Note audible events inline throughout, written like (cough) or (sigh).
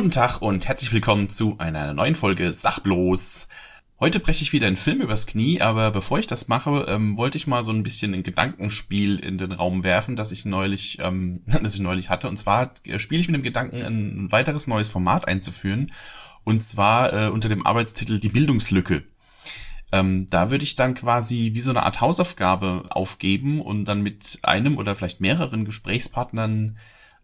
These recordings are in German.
Guten Tag und herzlich willkommen zu einer neuen Folge Sachbloß. Heute breche ich wieder einen Film übers Knie, aber bevor ich das mache, ähm, wollte ich mal so ein bisschen ein Gedankenspiel in den Raum werfen, das ich neulich, ähm, (laughs) das ich neulich hatte. Und zwar äh, spiele ich mit dem Gedanken, ein weiteres neues Format einzuführen. Und zwar äh, unter dem Arbeitstitel Die Bildungslücke. Ähm, da würde ich dann quasi wie so eine Art Hausaufgabe aufgeben und dann mit einem oder vielleicht mehreren Gesprächspartnern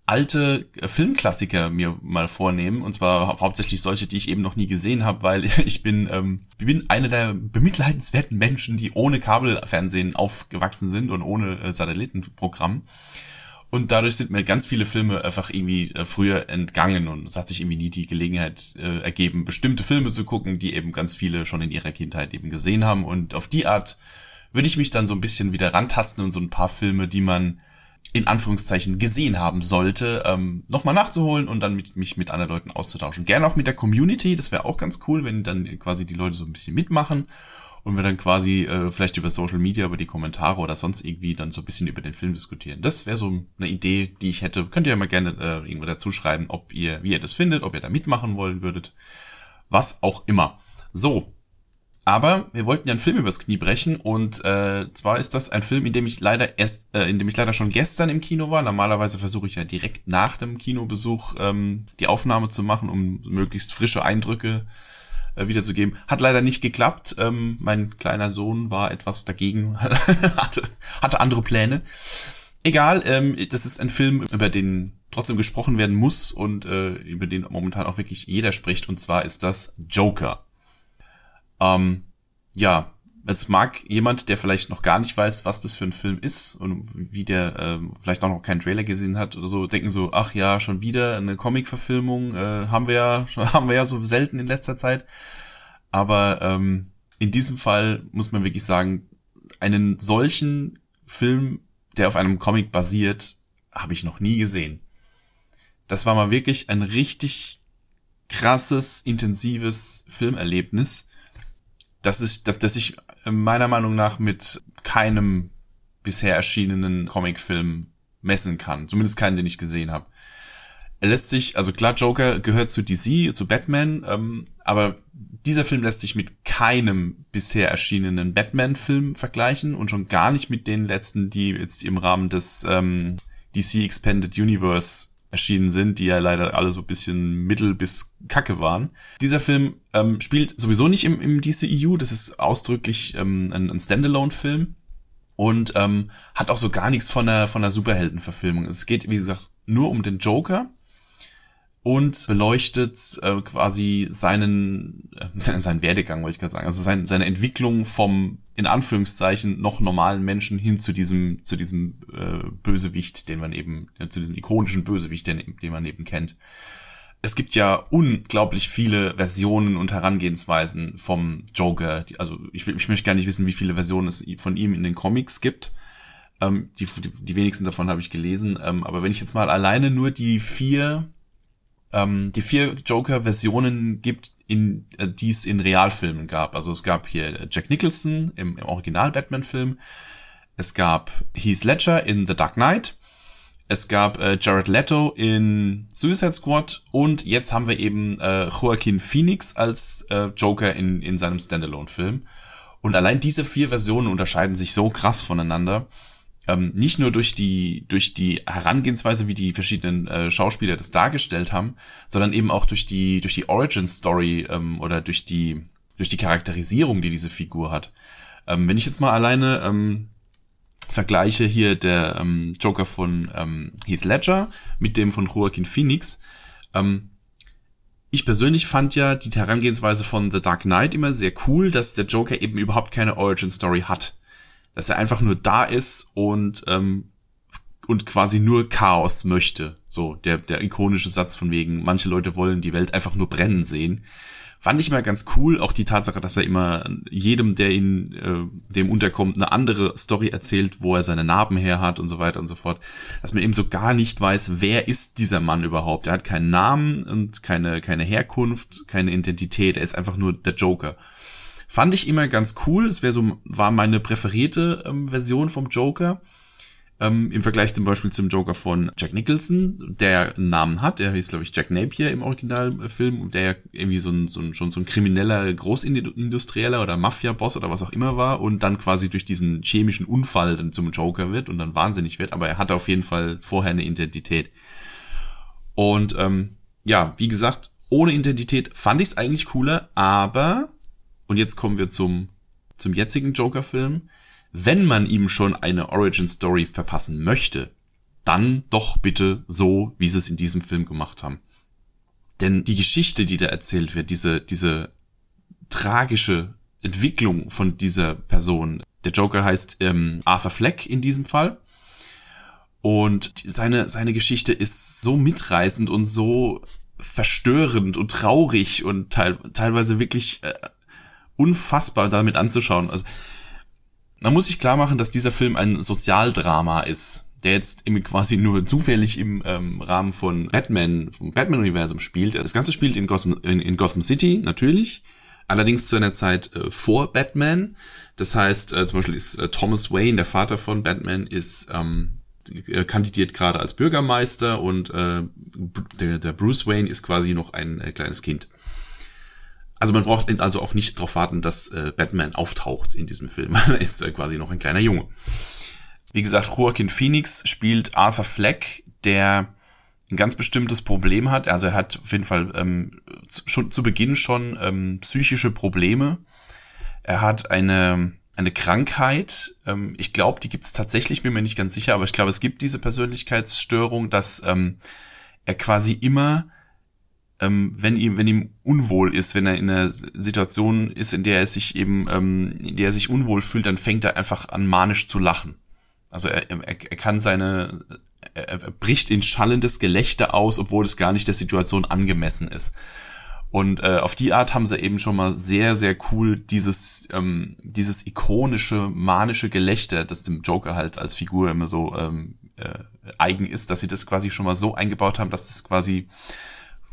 alte äh, Filmklassiker mir mal vornehmen und zwar hauptsächlich solche, die ich eben noch nie gesehen habe, weil (laughs) ich bin ähm, bin einer der bemitleidenswerten Menschen, die ohne Kabelfernsehen aufgewachsen sind und ohne äh, Satellitenprogramm. Und dadurch sind mir ganz viele Filme einfach irgendwie äh, früher entgangen und es hat sich irgendwie nie die Gelegenheit äh, ergeben, bestimmte Filme zu gucken, die eben ganz viele schon in ihrer Kindheit eben gesehen haben. Und auf die Art würde ich mich dann so ein bisschen wieder rantasten und so ein paar Filme, die man in Anführungszeichen gesehen haben sollte, ähm, nochmal nachzuholen und dann mit, mich mit anderen Leuten auszutauschen. Gerne auch mit der Community, das wäre auch ganz cool, wenn dann quasi die Leute so ein bisschen mitmachen und wir dann quasi äh, vielleicht über Social Media, über die Kommentare oder sonst irgendwie dann so ein bisschen über den Film diskutieren. Das wäre so eine Idee, die ich hätte. Könnt ihr ja mal gerne äh, irgendwo dazu schreiben, ob ihr, wie ihr das findet, ob ihr da mitmachen wollen würdet. Was auch immer. So, aber wir wollten ja einen Film übers Knie brechen und äh, zwar ist das ein Film, in dem ich leider erst, äh, in dem ich leider schon gestern im Kino war. Normalerweise versuche ich ja direkt nach dem Kinobesuch ähm, die Aufnahme zu machen, um möglichst frische Eindrücke äh, wiederzugeben. Hat leider nicht geklappt. Ähm, mein kleiner Sohn war etwas dagegen, (laughs) hatte, hatte andere Pläne. Egal, ähm, das ist ein Film, über den trotzdem gesprochen werden muss und äh, über den momentan auch wirklich jeder spricht. Und zwar ist das Joker. Ähm, ja, es mag jemand, der vielleicht noch gar nicht weiß, was das für ein Film ist und wie der äh, vielleicht auch noch keinen Trailer gesehen hat oder so, denken so, ach ja, schon wieder eine Comic-Verfilmung, äh, haben wir ja, (laughs) haben wir ja so selten in letzter Zeit. Aber ähm, in diesem Fall muss man wirklich sagen, einen solchen Film, der auf einem Comic basiert, habe ich noch nie gesehen. Das war mal wirklich ein richtig krasses, intensives Filmerlebnis dass ich, dass, dass ich meiner Meinung nach mit keinem bisher erschienenen Comicfilm messen kann. Zumindest keinen, den ich gesehen habe. Er lässt sich, also klar, Joker gehört zu DC, zu Batman, ähm, aber dieser Film lässt sich mit keinem bisher erschienenen Batman-Film vergleichen und schon gar nicht mit den letzten, die jetzt im Rahmen des ähm, DC Expanded Universe erschienen sind, die ja leider alle so ein bisschen mittel bis kacke waren. Dieser Film ähm, spielt sowieso nicht im, im DCEU, das ist ausdrücklich ähm, ein, ein Standalone-Film und ähm, hat auch so gar nichts von der, von der Superheldenverfilmung. Es geht, wie gesagt, nur um den Joker und beleuchtet äh, quasi seinen, äh, (laughs) seinen Werdegang, wollte ich gerade sagen, also sein, seine Entwicklung vom in Anführungszeichen noch normalen Menschen hin zu diesem zu diesem äh, Bösewicht, den man eben äh, zu diesem ikonischen Bösewicht, den, den man eben kennt. Es gibt ja unglaublich viele Versionen und Herangehensweisen vom Joker. Also ich, ich möchte gar nicht wissen, wie viele Versionen es von ihm in den Comics gibt. Ähm, die, die, die wenigsten davon habe ich gelesen. Ähm, aber wenn ich jetzt mal alleine nur die vier ähm, die vier Joker-Versionen gibt, in, äh, die es in Realfilmen gab. Also es gab hier Jack Nicholson im, im Original-Batman-Film. Es gab Heath Ledger in The Dark Knight. Es gab äh, Jared Leto in Suicide Squad und jetzt haben wir eben äh, Joaquin Phoenix als äh, Joker in, in seinem Standalone-Film. Und allein diese vier Versionen unterscheiden sich so krass voneinander ähm, nicht nur durch die durch die Herangehensweise, wie die verschiedenen äh, Schauspieler das dargestellt haben, sondern eben auch durch die durch die Origin Story ähm, oder durch die durch die Charakterisierung, die diese Figur hat. Ähm, wenn ich jetzt mal alleine ähm, vergleiche hier der ähm, Joker von ähm, Heath Ledger mit dem von Joaquin Phoenix, ähm, ich persönlich fand ja die Herangehensweise von The Dark Knight immer sehr cool, dass der Joker eben überhaupt keine Origin Story hat dass er einfach nur da ist und ähm, und quasi nur Chaos möchte. So der der ikonische Satz von wegen manche Leute wollen die Welt einfach nur brennen sehen. Fand ich mal ganz cool, auch die Tatsache, dass er immer jedem, der ihn äh, dem unterkommt, eine andere Story erzählt, wo er seine Narben her hat und so weiter und so fort. Dass man eben so gar nicht weiß, wer ist dieser Mann überhaupt. Er hat keinen Namen und keine, keine Herkunft, keine Identität. Er ist einfach nur der Joker. Fand ich immer ganz cool. Das wäre so, war meine präferierte ähm, Version vom Joker. Ähm, Im Vergleich zum Beispiel zum Joker von Jack Nicholson, der einen Namen hat, der hieß, glaube ich, Jack Napier im Originalfilm, der ja irgendwie so ein, so ein, schon so ein krimineller Großindustrieller oder Mafia-Boss oder was auch immer war und dann quasi durch diesen chemischen Unfall dann zum Joker wird und dann wahnsinnig wird, aber er hatte auf jeden Fall vorher eine Identität. Und ähm, ja, wie gesagt, ohne Identität fand ich es eigentlich cooler, aber, und jetzt kommen wir zum, zum jetzigen Joker-Film, wenn man ihm schon eine Origin Story verpassen möchte, dann doch bitte so, wie sie es in diesem Film gemacht haben. Denn die Geschichte, die da erzählt wird, diese, diese tragische Entwicklung von dieser Person, der Joker heißt ähm, Arthur Fleck in diesem Fall. Und seine, seine Geschichte ist so mitreißend und so verstörend und traurig und teil, teilweise wirklich äh, unfassbar damit anzuschauen. Also man muss sich klar machen, dass dieser Film ein Sozialdrama ist, der jetzt quasi nur zufällig im ähm, Rahmen von Batman, vom Batman-Universum spielt. Das Ganze spielt in Gotham, in, in Gotham City, natürlich. Allerdings zu einer Zeit äh, vor Batman. Das heißt, äh, zum Beispiel ist äh, Thomas Wayne, der Vater von Batman, ist ähm, äh, kandidiert gerade als Bürgermeister und äh, der, der Bruce Wayne ist quasi noch ein äh, kleines Kind. Also man braucht also auch nicht darauf warten, dass äh, Batman auftaucht in diesem Film. (laughs) er ist äh, quasi noch ein kleiner Junge. Wie gesagt, Joaquin Phoenix spielt Arthur Fleck, der ein ganz bestimmtes Problem hat. Also er hat auf jeden Fall ähm, schon zu Beginn schon ähm, psychische Probleme. Er hat eine eine Krankheit. Ähm, ich glaube, die gibt es tatsächlich, bin mir nicht ganz sicher, aber ich glaube, es gibt diese Persönlichkeitsstörung, dass ähm, er quasi immer ähm, wenn ihm, wenn ihm unwohl ist, wenn er in einer Situation ist, in der er sich eben, ähm, in der er sich unwohl fühlt, dann fängt er einfach an manisch zu lachen. Also er, er, er kann seine, er, er bricht in schallendes Gelächter aus, obwohl es gar nicht der Situation angemessen ist. Und äh, auf die Art haben sie eben schon mal sehr, sehr cool dieses, ähm, dieses ikonische, manische Gelächter, das dem Joker halt als Figur immer so ähm, äh, eigen ist, dass sie das quasi schon mal so eingebaut haben, dass das quasi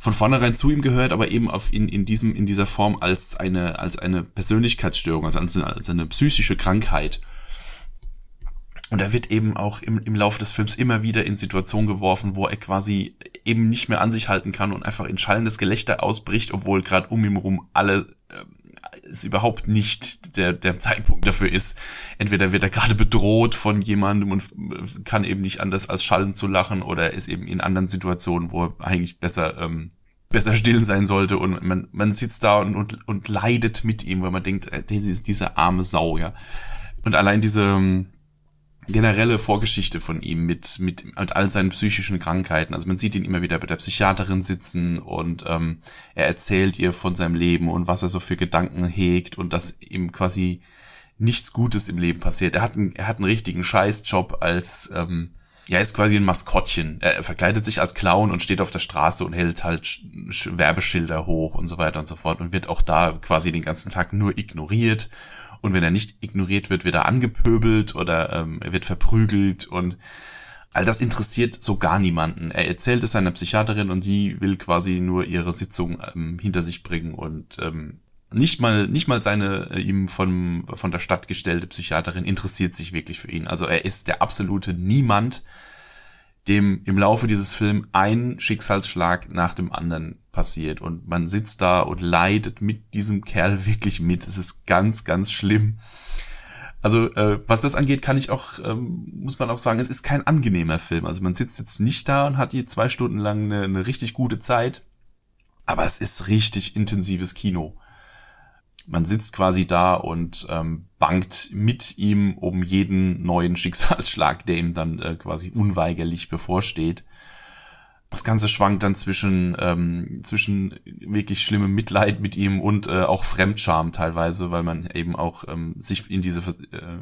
von vornherein zu ihm gehört, aber eben auf in, in diesem, in dieser Form als eine, als eine Persönlichkeitsstörung, also als eine, als eine psychische Krankheit. Und er wird eben auch im, im Laufe des Films immer wieder in Situationen geworfen, wo er quasi eben nicht mehr an sich halten kann und einfach in schallendes Gelächter ausbricht, obwohl gerade um ihn herum alle äh, es überhaupt nicht der, der Zeitpunkt dafür ist. Entweder wird er gerade bedroht von jemandem und kann eben nicht anders als schallen zu lachen oder ist eben in anderen Situationen, wo er eigentlich besser ähm, besser still sein sollte und man, man sitzt da und, und, und leidet mit ihm, weil man denkt, äh, das ist diese arme Sau, ja. Und allein diese ähm, generelle Vorgeschichte von ihm mit, mit, mit all seinen psychischen Krankheiten. Also man sieht ihn immer wieder bei der Psychiaterin sitzen und ähm, er erzählt ihr von seinem Leben und was er so für Gedanken hegt und dass ihm quasi nichts Gutes im Leben passiert. Er hat einen, er hat einen richtigen Scheißjob als ähm, ja, ist quasi ein Maskottchen. Er verkleidet sich als Clown und steht auf der Straße und hält halt Werbeschilder hoch und so weiter und so fort und wird auch da quasi den ganzen Tag nur ignoriert. Und wenn er nicht ignoriert wird, wird er angepöbelt oder ähm, er wird verprügelt und all das interessiert so gar niemanden. Er erzählt es seiner Psychiaterin und sie will quasi nur ihre Sitzung ähm, hinter sich bringen und ähm, nicht mal, nicht mal seine äh, ihm von, von der Stadt gestellte Psychiaterin interessiert sich wirklich für ihn. Also er ist der absolute Niemand, dem im Laufe dieses Films ein Schicksalsschlag nach dem anderen passiert. Und man sitzt da und leidet mit diesem Kerl (laughs) wirklich mit. Es ist ganz, ganz schlimm. Also äh, was das angeht, kann ich auch, ähm, muss man auch sagen, es ist kein angenehmer Film. Also man sitzt jetzt nicht da und hat hier zwei Stunden lang eine, eine richtig gute Zeit. Aber es ist richtig intensives Kino man sitzt quasi da und ähm, bangt mit ihm um jeden neuen Schicksalsschlag, der ihm dann äh, quasi unweigerlich bevorsteht. Das Ganze schwankt dann zwischen, ähm, zwischen wirklich schlimmem Mitleid mit ihm und äh, auch Fremdscham teilweise, weil man eben auch ähm, sich in diese, äh,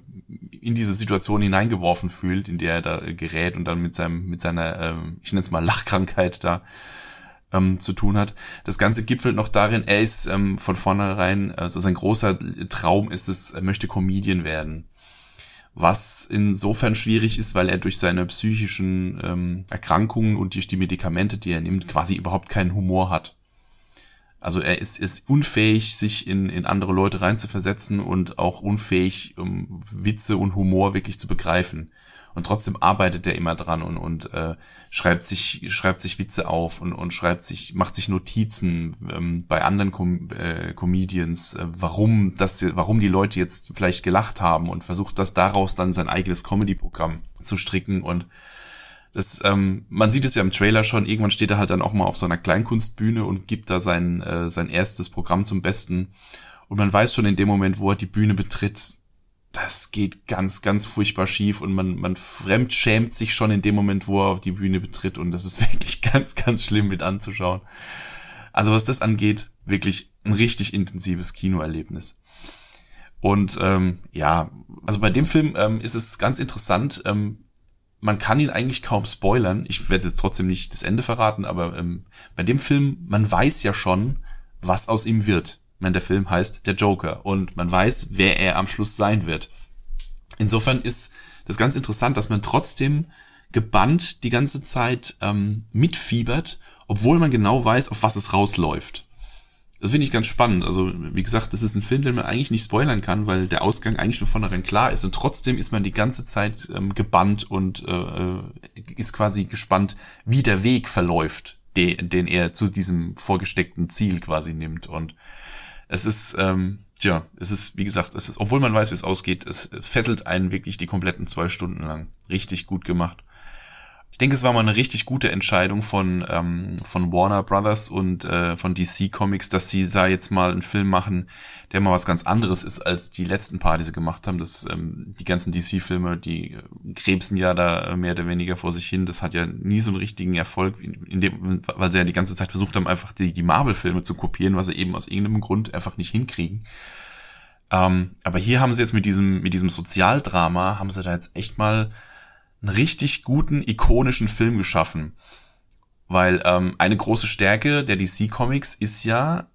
in diese Situation hineingeworfen fühlt, in der er da gerät und dann mit seinem, mit seiner, äh, ich nenne es mal Lachkrankheit da ähm, zu tun hat. Das Ganze gipfelt noch darin, er ist ähm, von vornherein, also sein großer Traum ist es, er möchte Comedian werden. Was insofern schwierig ist, weil er durch seine psychischen ähm, Erkrankungen und durch die Medikamente, die er nimmt, quasi überhaupt keinen Humor hat. Also er ist, ist unfähig, sich in, in andere Leute reinzuversetzen und auch unfähig, um Witze und Humor wirklich zu begreifen. Und trotzdem arbeitet er immer dran und, und äh, schreibt sich, schreibt sich Witze auf und, und schreibt sich, macht sich Notizen ähm, bei anderen Com äh, Comedians, äh, warum das, warum die Leute jetzt vielleicht gelacht haben und versucht das daraus dann sein eigenes Comedy-Programm zu stricken und das, ähm, man sieht es ja im Trailer schon, irgendwann steht er halt dann auch mal auf so einer Kleinkunstbühne und gibt da sein, äh, sein erstes Programm zum Besten. Und man weiß schon in dem Moment, wo er die Bühne betritt, das geht ganz, ganz furchtbar schief und man, man fremdschämt sich schon in dem Moment, wo er die Bühne betritt und das ist (laughs) wirklich ganz, ganz schlimm mit anzuschauen. Also was das angeht, wirklich ein richtig intensives Kinoerlebnis. Und ähm, ja, also bei dem Film ähm, ist es ganz interessant. Ähm, man kann ihn eigentlich kaum spoilern. Ich werde jetzt trotzdem nicht das Ende verraten, aber ähm, bei dem Film, man weiß ja schon, was aus ihm wird. Meine, der Film heißt Der Joker und man weiß, wer er am Schluss sein wird. Insofern ist das ganz interessant, dass man trotzdem gebannt die ganze Zeit ähm, mitfiebert, obwohl man genau weiß, auf was es rausläuft. Das finde ich ganz spannend. Also, wie gesagt, das ist ein Film, den man eigentlich nicht spoilern kann, weil der Ausgang eigentlich schon vornherein klar ist. Und trotzdem ist man die ganze Zeit ähm, gebannt und äh, äh ist quasi gespannt, wie der Weg verläuft, den, den er zu diesem vorgesteckten Ziel quasi nimmt. Und es ist, ähm, tja, es ist, wie gesagt, es ist, obwohl man weiß, wie es ausgeht, es fesselt einen wirklich die kompletten zwei Stunden lang. Richtig gut gemacht. Ich denke, es war mal eine richtig gute Entscheidung von, ähm, von Warner Brothers und äh, von DC Comics, dass sie da jetzt mal einen Film machen, der mal was ganz anderes ist als die letzten paar, die sie gemacht haben. Das, ähm, die ganzen DC-Filme, die krebsen ja da mehr oder weniger vor sich hin. Das hat ja nie so einen richtigen Erfolg, in dem, weil sie ja die ganze Zeit versucht haben, einfach die, die Marvel-Filme zu kopieren, was sie eben aus irgendeinem Grund einfach nicht hinkriegen. Ähm, aber hier haben sie jetzt mit diesem, mit diesem Sozialdrama, haben sie da jetzt echt mal einen richtig guten, ikonischen Film geschaffen. Weil ähm, eine große Stärke der DC-Comics ist ja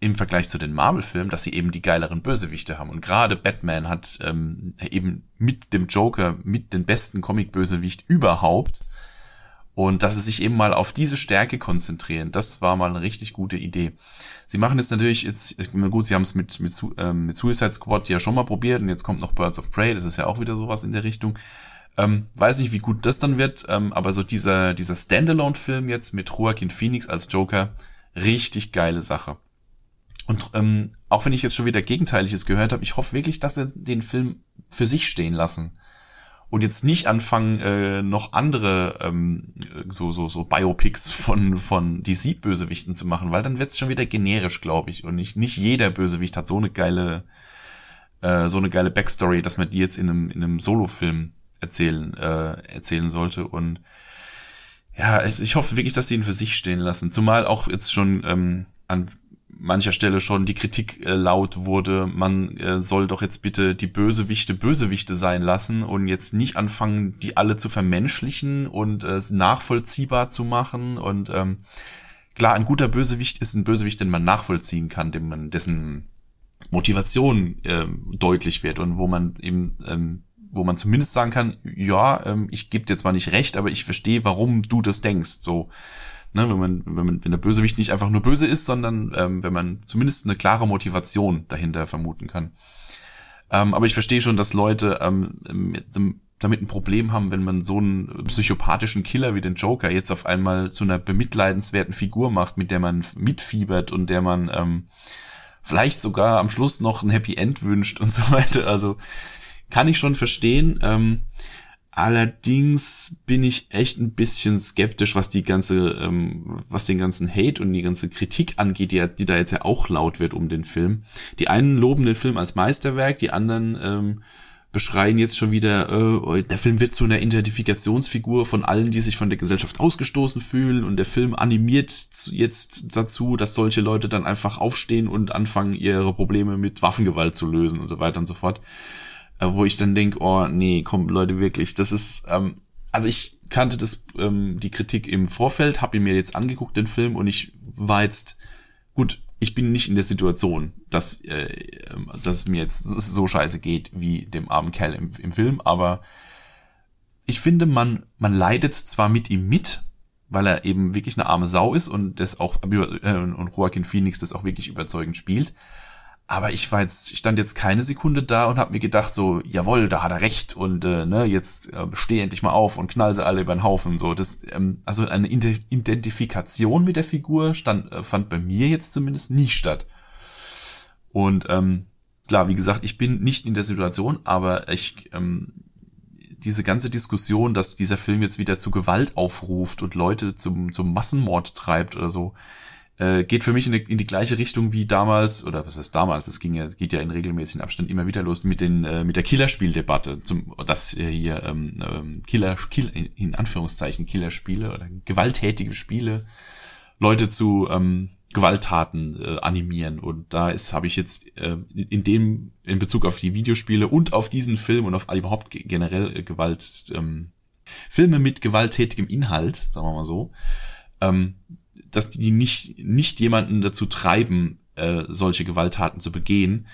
im Vergleich zu den Marvel-Filmen, dass sie eben die geileren Bösewichte haben. Und gerade Batman hat ähm, eben mit dem Joker mit den besten Comic-Bösewicht überhaupt. Und dass sie sich eben mal auf diese Stärke konzentrieren, das war mal eine richtig gute Idee. Sie machen jetzt natürlich jetzt, gut, sie haben es mit, mit, ähm, mit Suicide Squad ja schon mal probiert und jetzt kommt noch Birds of Prey, das ist ja auch wieder sowas in der Richtung. Ähm, weiß nicht, wie gut das dann wird, ähm, aber so dieser, dieser Standalone-Film jetzt mit Joaquin Phoenix als Joker, richtig geile Sache. Und ähm, auch wenn ich jetzt schon wieder Gegenteiliges gehört habe, ich hoffe wirklich, dass sie den Film für sich stehen lassen. Und jetzt nicht anfangen, äh, noch andere ähm, so, so, so Biopics von, von DC-Bösewichten zu machen, weil dann wird's schon wieder generisch, glaube ich. Und nicht, nicht jeder Bösewicht hat so eine geile, äh, so eine geile Backstory, dass man die jetzt in einem, in einem Solo-Film erzählen, äh, erzählen sollte. Und ja, ich, ich hoffe wirklich, dass sie ihn für sich stehen lassen. Zumal auch jetzt schon ähm, an mancher Stelle schon die Kritik äh, laut wurde, man äh, soll doch jetzt bitte die Bösewichte Bösewichte sein lassen und jetzt nicht anfangen, die alle zu vermenschlichen und äh, nachvollziehbar zu machen. Und ähm, klar, ein guter Bösewicht ist ein Bösewicht, den man nachvollziehen kann, dem man dessen Motivation äh, deutlich wird und wo man eben ähm, wo man zumindest sagen kann, ja, ähm, ich gebe dir zwar nicht recht, aber ich verstehe, warum du das denkst. So, ne, wenn man, wenn man, wenn der Bösewicht nicht einfach nur böse ist, sondern ähm, wenn man zumindest eine klare Motivation dahinter vermuten kann. Ähm, aber ich verstehe schon, dass Leute ähm, mit, damit ein Problem haben, wenn man so einen psychopathischen Killer wie den Joker jetzt auf einmal zu einer bemitleidenswerten Figur macht, mit der man mitfiebert und der man ähm, vielleicht sogar am Schluss noch ein Happy End wünscht und so weiter. Also kann ich schon verstehen. Ähm, allerdings bin ich echt ein bisschen skeptisch, was die ganze, ähm, was den ganzen Hate und die ganze Kritik angeht, die, die da jetzt ja auch laut wird um den Film. Die einen loben den Film als Meisterwerk, die anderen ähm, beschreien jetzt schon wieder, äh, der Film wird zu einer Identifikationsfigur von allen, die sich von der Gesellschaft ausgestoßen fühlen und der Film animiert jetzt dazu, dass solche Leute dann einfach aufstehen und anfangen, ihre Probleme mit Waffengewalt zu lösen und so weiter und so fort. Äh, wo ich dann denk, oh nee, komm Leute wirklich, das ist, ähm, also ich kannte das ähm, die Kritik im Vorfeld, habe ihn mir jetzt angeguckt den Film und ich war jetzt gut, ich bin nicht in der Situation, dass äh, ähm, dass mir jetzt so scheiße geht wie dem armen Kerl im, im Film, aber ich finde man man leidet zwar mit ihm mit, weil er eben wirklich eine arme Sau ist und das auch äh, und Joaquin Phoenix das auch wirklich überzeugend spielt, Aber ich war jetzt, stand jetzt keine Sekunde da und habe mir gedacht, so, jawohl, da hat er recht und äh, ne, jetzt äh, steh endlich mal auf und knall sie alle über den Haufen. So, das, ähm, also eine Identifikation mit der Figur stand, äh, fand bei mir jetzt zumindest nie statt. Und ähm, klar, wie gesagt, ich bin nicht in der Situation, aber ich ähm, diese ganze Diskussion, dass dieser Film jetzt wieder zu Gewalt aufruft und Leute zum, zum Massenmord treibt oder so, äh, geht für mich in die, in die gleiche Richtung wie damals, oder was heißt damals, das ging ja, geht ja in regelmäßigen Abständen immer wieder los mit den, äh, mit der Killerspieldebatte, zum, dass hier ähm, ähm, Killer, Kill, in Anführungszeichen Killerspiele oder gewalttätige Spiele Leute zu ähm, Gewalttaten äh, animieren. Und da ist, habe ich jetzt äh, in dem, in Bezug auf die Videospiele und auf diesen Film und auf überhaupt generell äh, Gewalt, ähm, Filme mit gewalttätigem Inhalt, sagen wir mal so, ähm, dass die nicht, nicht jemanden dazu treiben, äh, solche Gewalttaten zu begehen.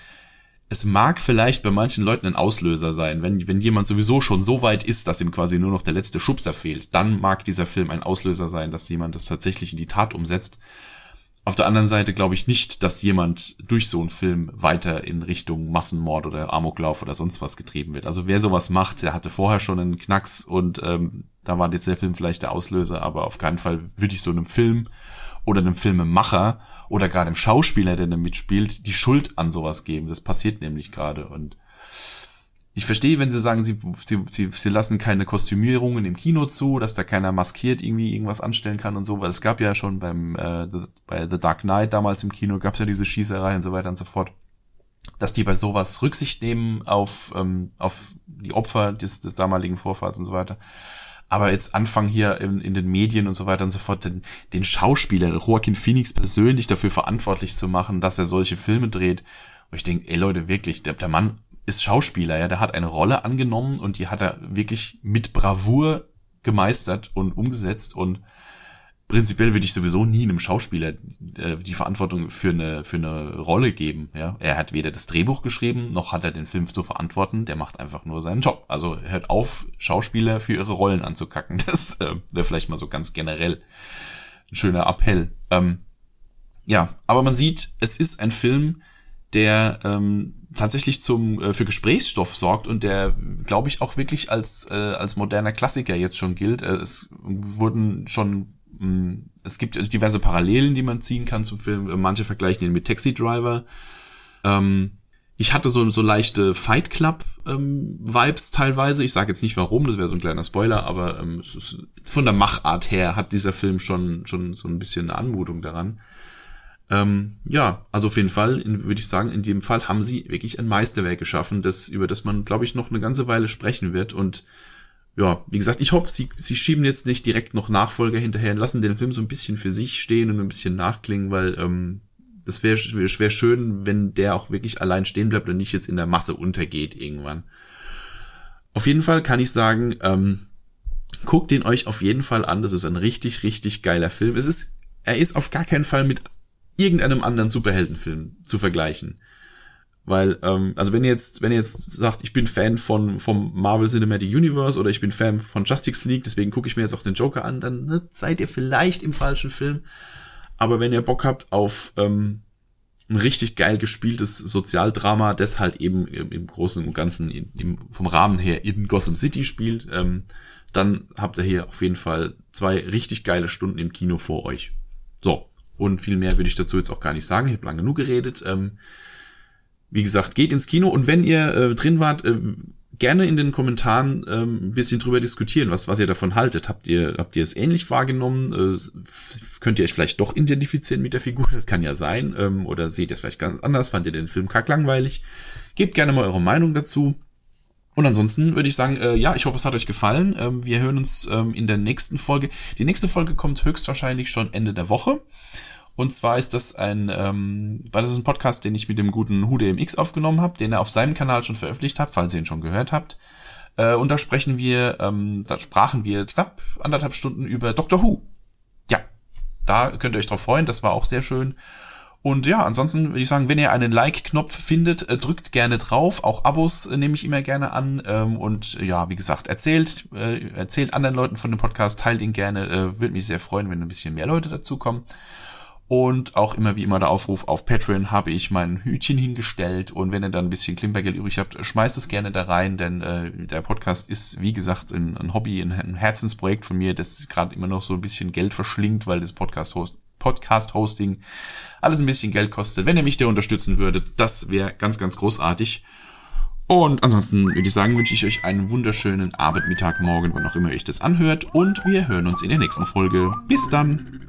Es mag vielleicht bei manchen Leuten ein Auslöser sein, wenn, wenn jemand sowieso schon so weit ist, dass ihm quasi nur noch der letzte Schubser fehlt, dann mag dieser Film ein Auslöser sein, dass jemand das tatsächlich in die Tat umsetzt. Auf der anderen Seite glaube ich nicht, dass jemand durch so einen Film weiter in Richtung Massenmord oder Amoklauf oder sonst was getrieben wird. Also wer sowas macht, der hatte vorher schon einen Knacks und ähm, da war jetzt der Film vielleicht der Auslöser, aber auf keinen Fall würde ich so einem Film oder einem Filmemacher oder gerade einem Schauspieler, der da mitspielt, die Schuld an sowas geben. Das passiert nämlich gerade und ich verstehe, wenn sie sagen, sie, sie, sie lassen keine Kostümierungen im Kino zu, dass da keiner maskiert irgendwie irgendwas anstellen kann und so, weil es gab ja schon beim äh, bei The Dark Knight damals im Kino gab es ja diese Schießerei und so weiter und so fort, dass die bei sowas Rücksicht nehmen auf ähm, auf die Opfer des, des damaligen Vorfalls und so weiter. Aber jetzt anfangen hier in, in den Medien und so weiter und so fort, den, den Schauspieler Joaquin Phoenix persönlich dafür verantwortlich zu machen, dass er solche Filme dreht. Und ich denke, ey Leute, wirklich, der, der Mann ist Schauspieler, ja, der hat eine Rolle angenommen und die hat er wirklich mit Bravour gemeistert und umgesetzt und prinzipiell würde ich sowieso nie einem Schauspieler äh, die Verantwortung für eine für eine Rolle geben, ja. Er hat weder das Drehbuch geschrieben, noch hat er den Film zu verantworten, der macht einfach nur seinen Job. Also hört auf, Schauspieler für ihre Rollen anzukacken. (laughs) Das äh, wäre vielleicht mal so ganz generell ein schöner Appell. Ähm, ja, aber man sieht, es ist ein Film, der ähm, tatsächlich zum äh, für Gesprächsstoff sorgt und der, glaube ich, auch wirklich als äh, als moderner Klassiker jetzt schon gilt. Äh, es wurden schon es gibt diverse Parallelen, die man ziehen kann zum Film. Manche vergleichen ihn mit Taxi Driver. Ähm, ich hatte so so leichte Fight Club ähm, teilweise. Ich sage jetzt nicht warum, das wäre so ein kleiner Spoiler, aber ähm, ist, von der Machart her hat dieser Film schon schon so ein bisschen eine Anmutung daran. Ähm, ja, also auf jeden Fall, würde ich sagen, in dem Fall haben sie wirklich ein Meisterwerk geschaffen, das, über das man, glaube ich, noch eine ganze Weile sprechen wird. Und ja, wie gesagt, ich hoffe, sie, sie schieben jetzt nicht direkt noch Nachfolger hinterher und lassen den Film so ein bisschen für sich stehen und ein bisschen nachklingen, weil ähm, das wäre wär schön, wenn der auch wirklich allein stehen bleibt und nicht jetzt in der Masse untergeht irgendwann. Auf jeden Fall kann ich sagen, ähm, guckt den euch auf jeden Fall an. Das ist ein richtig, richtig geiler Film. Es ist, er ist auf gar keinen Fall mit irgendeinem anderen Superheldenfilm zu vergleichen. Weil, ähm, also wenn ihr jetzt, wenn ihr jetzt sagt, ich bin Fan von vom Marvel Cinematic Universe oder ich bin Fan von Justice League, deswegen gucke ich mir jetzt auch den Joker an, dann ne, seid ihr vielleicht im falschen Film. Aber wenn ihr Bock habt auf ähm, ein richtig geil gespieltes Sozialdrama, das halt eben im Großen und Ganzen in, im, vom Rahmen her in Gotham City spielt, ähm, dann habt ihr hier auf jeden Fall zwei richtig geile Stunden im Kino vor euch. So, und viel mehr will ich dazu jetzt auch gar nicht sagen. Ich habe lange genug geredet. Ähm, wie gesagt, geht ins Kino und wenn ihr äh, drin wart, äh, gerne in den Kommentaren ähm, ein bisschen drüber diskutieren, was, was ihr davon haltet. Habt ihr, habt ihr es ähnlich wahrgenommen? Äh, könnt ihr euch vielleicht doch identifizieren mit der Figur? Das kann ja sein. Ähm, oder seht ihr es vielleicht ganz anders? Fand ihr den Film kack langweilig? Gebt gerne mal eure Meinung dazu. Und ansonsten würde ich sagen, äh, ja, ich hoffe, es hat euch gefallen. Ähm, wir hören uns ähm, in der nächsten Folge. Die nächste Folge kommt höchstwahrscheinlich schon Ende der Woche. Und zwar ist das ein, ähm, war das ein Podcast, den ich mit dem guten HuDMX aufgenommen habe, den er auf seinem Kanal schon veröffentlicht hat, falls ihr ihn schon gehört habt. Äh, und da sprechen wir, ähm, da sprachen wir knapp anderthalb Stunden über Doctor Who. Ja, da könnt ihr euch drauf freuen, das war auch sehr schön. Und ja, ansonsten würde ich sagen, wenn ihr einen Like-Knopf findet, äh, drückt gerne drauf. Auch Abos äh, nehme ich immer gerne an. Ähm, und ja, wie gesagt, erzählt, äh, erzählt anderen Leuten von dem Podcast, teilt ihn gerne. Würde mich sehr freuen, wenn ein bisschen mehr Leute dazukommen. Und auch immer wie immer der Aufruf auf Patreon habe ich mein Hütchen hingestellt und wenn ihr dann ein bisschen Klimpergeld übrig habt, schmeißt es gerne da rein, denn äh, der Podcast ist, wie gesagt, ein, ein Hobby, ein, ein, Herzensprojekt von mir, das gerade immer noch so ein bisschen Geld verschlingt, weil das Podcast-Hosting Podcast -Hosting alles ein bisschen Geld kostet. Wenn ihr mich da unterstützen würdet, das wäre ganz, ganz großartig. Und ansonsten würde ich sagen, wünsche ich euch einen wunderschönen Abend, Mittag, Morgen, wann auch immer ihr euch das anhört. Und wir hören uns in der nächsten Folge. Bis dann!